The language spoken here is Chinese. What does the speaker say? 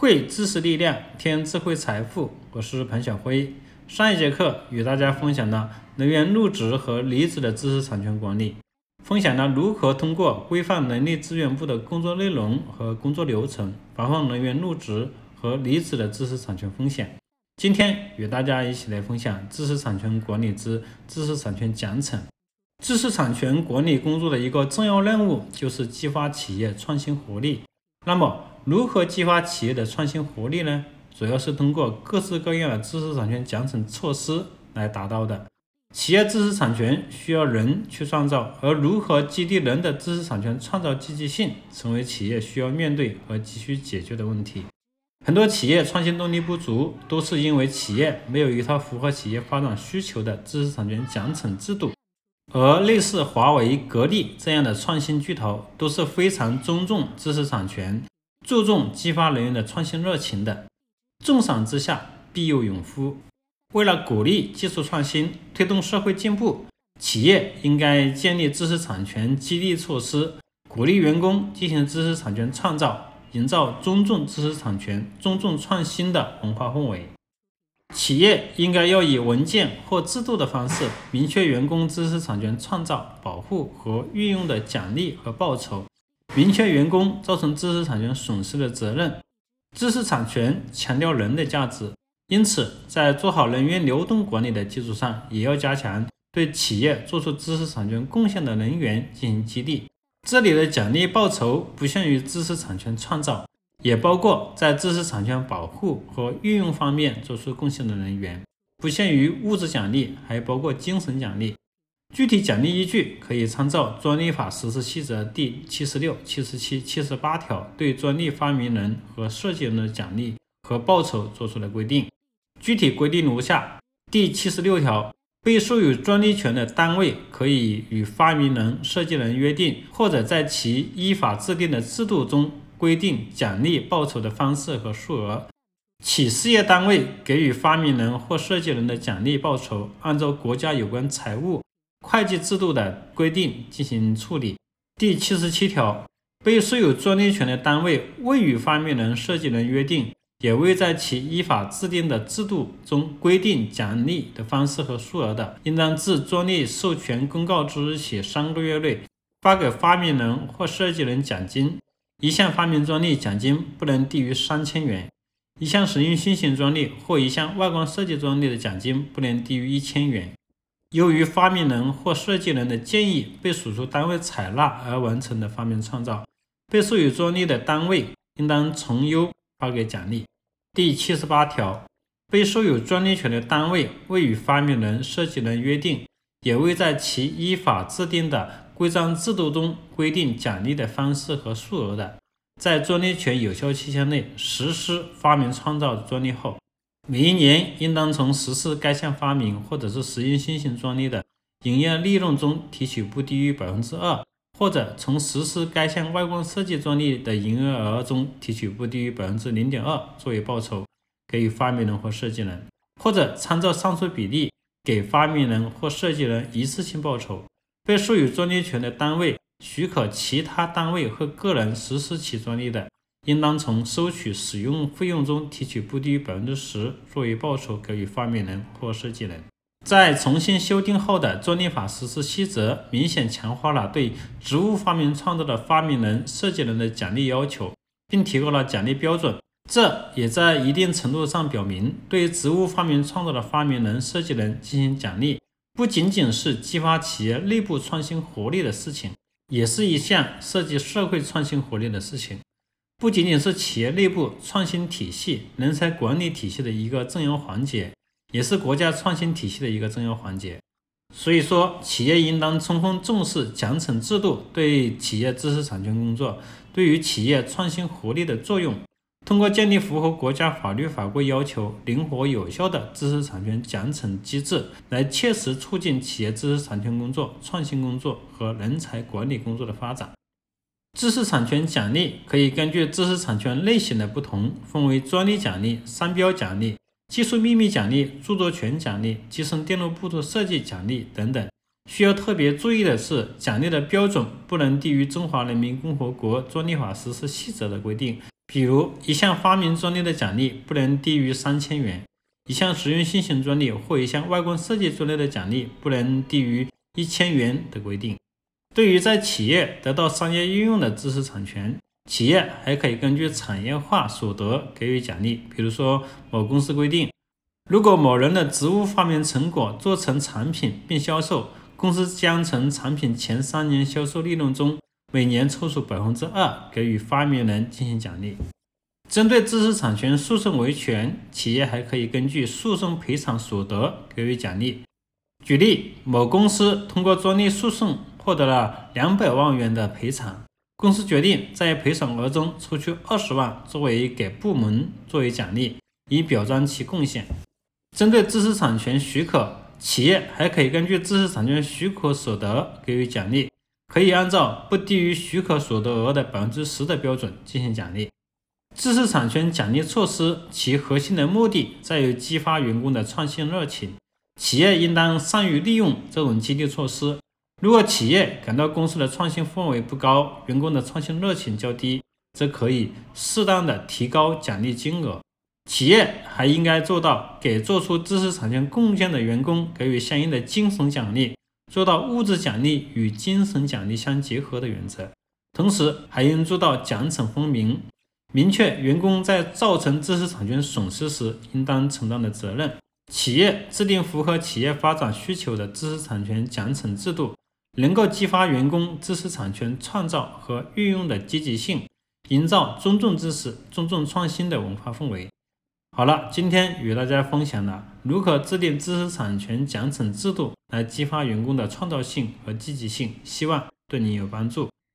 汇知识力量，添智慧财富。我是彭晓辉。上一节课与大家分享了能源入职和离职的知识产权管理，分享了如何通过规范人力资源部的工作内容和工作流程，防范人员入职和离职的知识产权风险。今天与大家一起来分享知识产权管理之知识产权奖惩。知识产权管理工作的一个重要任务就是激发企业创新活力。那么，如何激发企业的创新活力呢？主要是通过各式各样的知识产权奖惩措施来达到的。企业知识产权需要人去创造，而如何激励人的知识产权创造积极性，成为企业需要面对和急需解决的问题。很多企业创新动力不足，都是因为企业没有一套符合企业发展需求的知识产权奖惩制度。而类似华为、格力这样的创新巨头，都是非常尊重知识产权。注重激发人员的创新热情的，重赏之下必有勇夫。为了鼓励技术创新，推动社会进步，企业应该建立知识产权激励措施，鼓励员工进行知识产权创造，营造尊重知识产权、尊重创新的文化氛围。企业应该要以文件或制度的方式，明确员工知识产权创造、保护和运用的奖励和报酬。明确员工造成知识产权损失的责任。知识产权强调人的价值，因此在做好人员流动管理的基础上，也要加强对企业做出知识产权贡献的人员进行激励。这里的奖励报酬不限于知识产权创造，也包括在知识产权保护和运用方面做出贡献的人员，不限于物质奖励，还包括精神奖励。具体奖励依据可以参照专利法实施细则第七十六、七十七、七十八条对专利发明人和设计人的奖励和报酬作出的规定。具体规定如下：第七十六条，被授予专利权的单位可以与发明人、设计人约定，或者在其依法制定的制度中规定奖励报酬的方式和数额。企事业单位给予发明人或设计人的奖励报酬，按照国家有关财务。会计制度的规定进行处理。第七十七条，被授有专利权的单位未与发明人、设计人约定，也未在其依法制定的制度中规定奖励的方式和数额的，应当自专利授权公告之日起三个月内发给发明人或设计人奖金。一项发明专利奖金不能低于三千元；一项实用新型专利或一项外观设计专利的奖金不能低于一千元。由于发明人或设计人的建议被所属单位采纳而完成的发明创造，被授予专利的单位应当从优发给奖励。第七十八条，被授予专利权的单位未与发明人、设计人约定，也未在其依法制定的规章制度中规定奖励的方式和数额的，在专利权有效期限内实施发明创造专利后。每一年应当从实施该项发明或者是实用新型专利的营业利润中提取不低于百分之二，或者从实施该项外观设计专利的营业额中提取不低于百分之零点二作为报酬，给予发明人或设计人，或者参照上述比例给发明人或设计人一次性报酬。被授予专利权的单位许可其他单位或个人实施其专利的。应当从收取使用费用中提取不低于百分之十作为报酬给予发明人或设计人。在重新修订后的专利法实施细则明显强化了对职务发明创造的发明人、设计人的奖励要求，并提高了奖励标准。这也在一定程度上表明，对职务发明创造的发明人、设计人进行奖励，不仅仅是激发企业内部创新活力的事情，也是一项涉及社会创新活力的事情。不仅仅是企业内部创新体系、人才管理体系的一个重要环节，也是国家创新体系的一个重要环节。所以说，企业应当充分重视奖惩制度对企业知识产权工作对于企业创新活力的作用。通过建立符合国家法律法规要求、灵活有效的知识产权奖惩机制，来切实促进企业知识产权工作、创新工作和人才管理工作的发展。知识产权奖励可以根据知识产权类型的不同，分为专利奖励、商标奖励、技术秘密奖励、著作权奖励、集成电路布局设计奖励等等。需要特别注意的是，奖励的标准不能低于《中华人民共和国专利法实施细则》的规定，比如一项发明专利的奖励不能低于三千元，一项实用新型专利或一项外观设计专利的奖励不能低于一千元的规定。对于在企业得到商业应用的知识产权，企业还可以根据产业化所得给予奖励。比如说，某公司规定，如果某人的职务发明成果做成产品并销售，公司将从产品前三年销售利润中每年抽出百分之二给予发明人进行奖励。针对知识产权诉讼维权，企业还可以根据诉讼赔偿所得给予奖励。举例，某公司通过专利诉讼获得了两百万元的赔偿。公司决定在赔偿额中抽取二十万作为给部门作为奖励，以表彰其贡献。针对知识产权许可，企业还可以根据知识产权许可所得给予奖励，可以按照不低于许可所得额的百分之十的标准进行奖励。知识产权奖励措施其核心的目的在于激发员工的创新热情，企业应当善于利用这种激励措施。如果企业感到公司的创新氛围不高，员工的创新热情较低，则可以适当的提高奖励金额。企业还应该做到给做出知识产权贡献的员工给予相应的精神奖励，做到物质奖励与精神奖励相结合的原则。同时，还应做到奖惩分明，明确员工在造成知识产权损失时应当承担的责任。企业制定符合企业发展需求的知识产权奖惩制度。能够激发员工知识产权创造和运用的积极性，营造尊重知识、尊重创新的文化氛围。好了，今天与大家分享了如何制定知识产权奖惩制度来激发员工的创造性和积极性，希望对你有帮助。